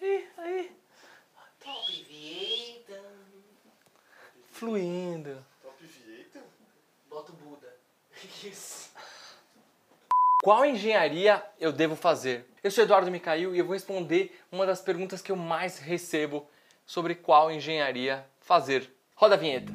Aí, aí. Top Vieta. Fluindo. Top Vieta? Bota o Buda. Isso. Qual engenharia eu devo fazer? Eu sou Eduardo Micail e eu vou responder uma das perguntas que eu mais recebo sobre qual engenharia fazer. Roda a vinheta.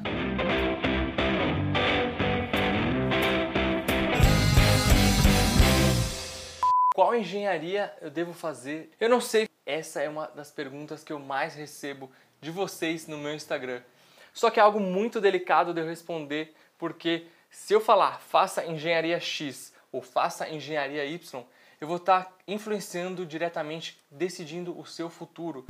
Qual engenharia eu devo fazer? Eu não sei. Essa é uma das perguntas que eu mais recebo de vocês no meu Instagram. Só que é algo muito delicado de eu responder, porque se eu falar faça engenharia X ou faça engenharia Y, eu vou estar influenciando diretamente, decidindo o seu futuro.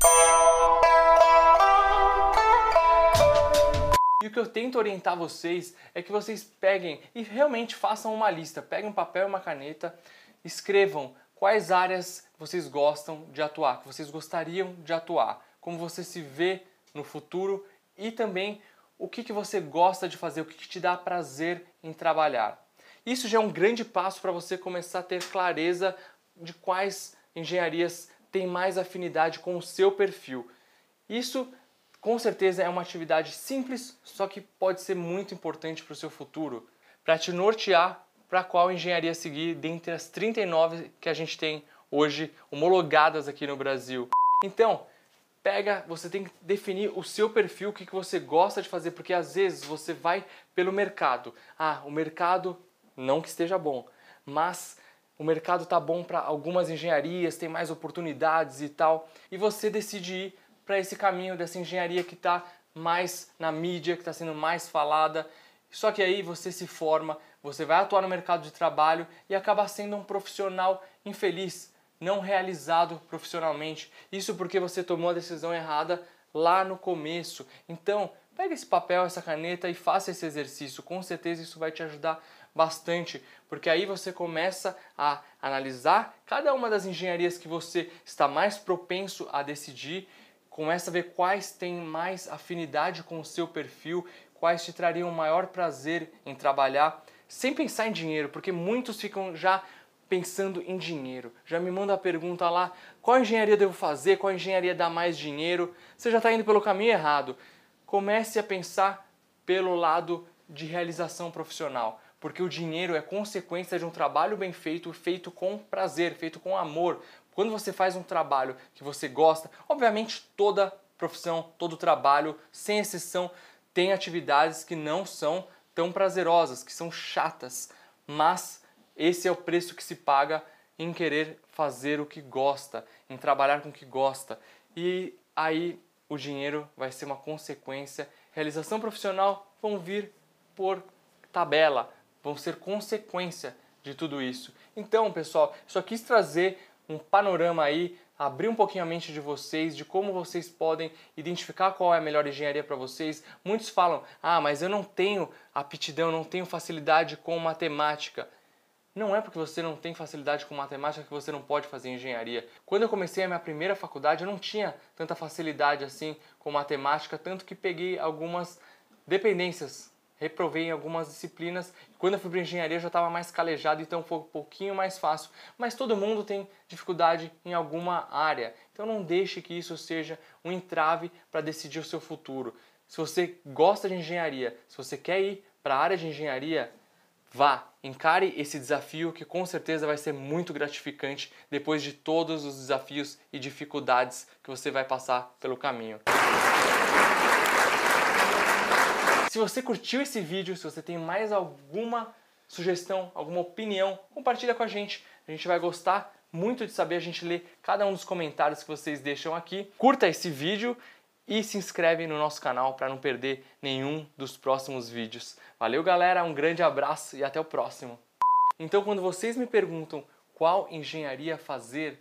E o que eu tento orientar vocês é que vocês peguem e realmente façam uma lista. Peguem um papel e uma caneta, escrevam quais áreas vocês gostam de atuar, que vocês gostariam de atuar, como você se vê no futuro e também o que, que você gosta de fazer, o que, que te dá prazer em trabalhar. Isso já é um grande passo para você começar a ter clareza de quais engenharias têm mais afinidade com o seu perfil. Isso com certeza é uma atividade simples, só que pode ser muito importante para o seu futuro, para te nortear para qual engenharia seguir dentre as 39 que a gente tem hoje homologadas aqui no Brasil. Então, pega, você tem que definir o seu perfil, o que, que você gosta de fazer, porque às vezes você vai pelo mercado. Ah, o mercado não que esteja bom, mas o mercado tá bom para algumas engenharias, tem mais oportunidades e tal, e você decide ir para esse caminho dessa engenharia que está mais na mídia, que está sendo mais falada. Só que aí você se forma, você vai atuar no mercado de trabalho e acaba sendo um profissional infeliz, não realizado profissionalmente. Isso porque você tomou a decisão errada lá no começo. Então, pega esse papel, essa caneta e faça esse exercício. Com certeza isso vai te ajudar bastante, porque aí você começa a analisar cada uma das engenharias que você está mais propenso a decidir, começa a ver quais têm mais afinidade com o seu perfil, quais te trariam maior prazer em trabalhar, sem pensar em dinheiro, porque muitos ficam já pensando em dinheiro. Já me manda a pergunta lá: qual engenharia devo fazer? Qual engenharia dá mais dinheiro? Você já está indo pelo caminho errado. Comece a pensar pelo lado de realização profissional, porque o dinheiro é consequência de um trabalho bem feito, feito com prazer, feito com amor. Quando você faz um trabalho que você gosta, obviamente toda profissão, todo trabalho, sem exceção, tem atividades que não são tão prazerosas, que são chatas, mas esse é o preço que se paga em querer fazer o que gosta, em trabalhar com o que gosta. E aí o dinheiro vai ser uma consequência. Realização profissional vão vir por tabela, vão ser consequência de tudo isso. Então, pessoal, só quis trazer um panorama aí, abrir um pouquinho a mente de vocês, de como vocês podem identificar qual é a melhor engenharia para vocês. Muitos falam: "Ah, mas eu não tenho aptidão, não tenho facilidade com matemática". Não é porque você não tem facilidade com matemática que você não pode fazer engenharia. Quando eu comecei a minha primeira faculdade, eu não tinha tanta facilidade assim com matemática, tanto que peguei algumas dependências, reprovei em algumas disciplinas. Quando eu fui para engenharia, já estava mais calejado, então foi um pouquinho mais fácil. Mas todo mundo tem dificuldade em alguma área, então não deixe que isso seja um entrave para decidir o seu futuro. Se você gosta de engenharia, se você quer ir para a área de engenharia, Vá, encare esse desafio que com certeza vai ser muito gratificante depois de todos os desafios e dificuldades que você vai passar pelo caminho. Se você curtiu esse vídeo, se você tem mais alguma sugestão, alguma opinião, compartilha com a gente. A gente vai gostar muito de saber, a gente lê cada um dos comentários que vocês deixam aqui. Curta esse vídeo e se inscreve no nosso canal para não perder nenhum dos próximos vídeos. Valeu, galera, um grande abraço e até o próximo. Então, quando vocês me perguntam qual engenharia fazer,